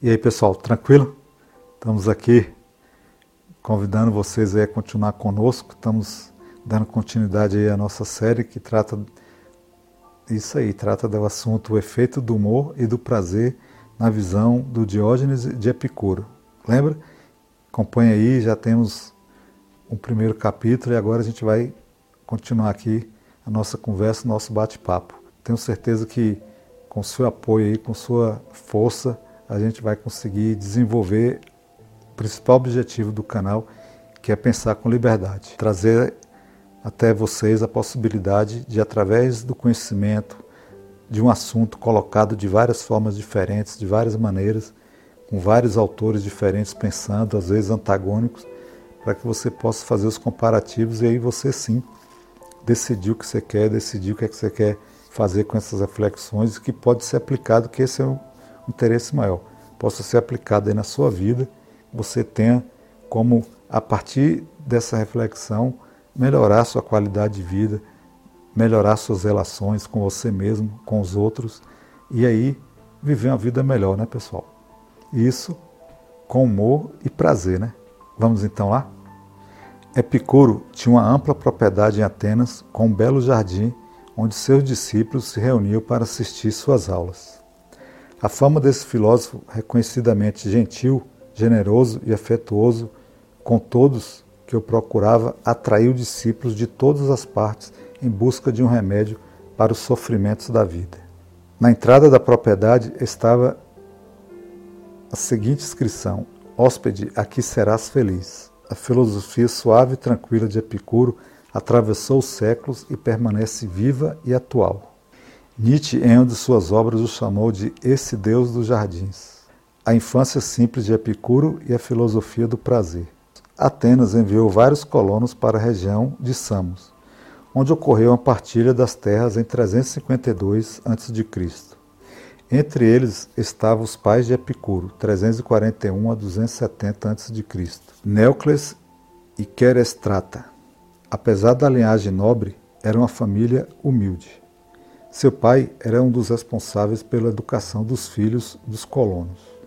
E aí, pessoal, tranquilo? Estamos aqui convidando vocês a continuar conosco. Estamos dando continuidade à nossa série que trata isso aí, trata do assunto o efeito do humor e do prazer na visão do Diógenes de Epicuro. Lembra? Acompanha aí, já temos um primeiro capítulo e agora a gente vai continuar aqui a nossa conversa, nosso bate-papo. Tenho certeza que com seu apoio aí, com sua força, a gente vai conseguir desenvolver o principal objetivo do canal, que é pensar com liberdade, trazer até vocês a possibilidade de, através do conhecimento de um assunto colocado de várias formas diferentes, de várias maneiras, com vários autores diferentes pensando, às vezes antagônicos, para que você possa fazer os comparativos e aí você sim decidir o que você quer, decidir o que é que você quer fazer com essas reflexões, que pode ser aplicado, que esse é interesse maior, possa ser aplicado aí na sua vida, você tenha como, a partir dessa reflexão, melhorar sua qualidade de vida, melhorar suas relações com você mesmo, com os outros, e aí viver uma vida melhor, né, pessoal? Isso com humor e prazer, né? Vamos então lá? Epicuro tinha uma ampla propriedade em Atenas, com um belo jardim, onde seus discípulos se reuniam para assistir suas aulas. A fama desse filósofo, reconhecidamente gentil, generoso e afetuoso com todos que o procurava, atraiu discípulos de todas as partes em busca de um remédio para os sofrimentos da vida. Na entrada da propriedade estava a seguinte inscrição: Hóspede, aqui serás feliz. A filosofia suave e tranquila de Epicuro atravessou os séculos e permanece viva e atual. Nietzsche, em uma de suas obras, o chamou de esse Deus dos jardins. A infância simples de Epicuro e a filosofia do prazer. Atenas enviou vários colonos para a região de Samos, onde ocorreu a partilha das terras em 352 a.C. Entre eles estavam os pais de Epicuro, 341 a 270 a.C., Neucles e Querestrata. Apesar da linhagem nobre, era uma família humilde. Seu pai era um dos responsáveis pela educação dos filhos dos colonos.